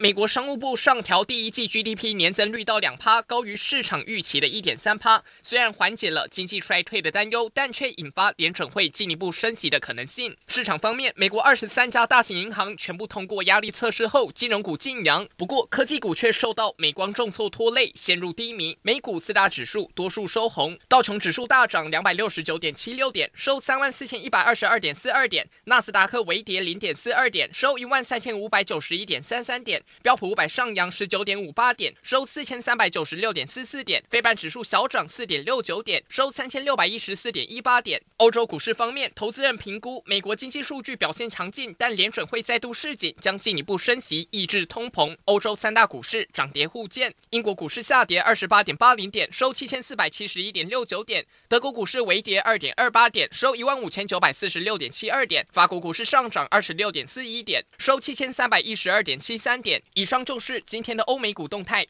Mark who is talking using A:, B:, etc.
A: 美国商务部上调第一季 GDP 年增率到两趴，高于市场预期的一点三趴。虽然缓解了经济衰退的担忧，但却引发联准会进一步升息的可能性。市场方面，美国二十三家大型银行全部通过压力测试后，金融股劲扬。不过，科技股却受到美光重挫拖累，陷入低迷。美股四大指数多数收红，道琼指数大涨两百六十九点七六点，收三万四千一百二十二点四二点；纳斯达克微跌零点四二点，收一万三千五百九十一点三三点。标普五百上扬十九点五八点，收四千三百九十六点四四点。非半指数小涨四点六九点，收三千六百一十四点一八点。欧洲股市方面，投资人评估美国经济数据表现强劲，但联准会再度示警，将进一步升息抑制通膨。欧洲三大股市涨跌互见，英国股市下跌二十八点八零点，收七千四百七十一点六九点。德国股市微跌二点二八点，收一万五千九百四十六点七二点。法国股市上涨二十六点四一点，收七千三百一十二点七三点以上。就是今天的欧美股动态。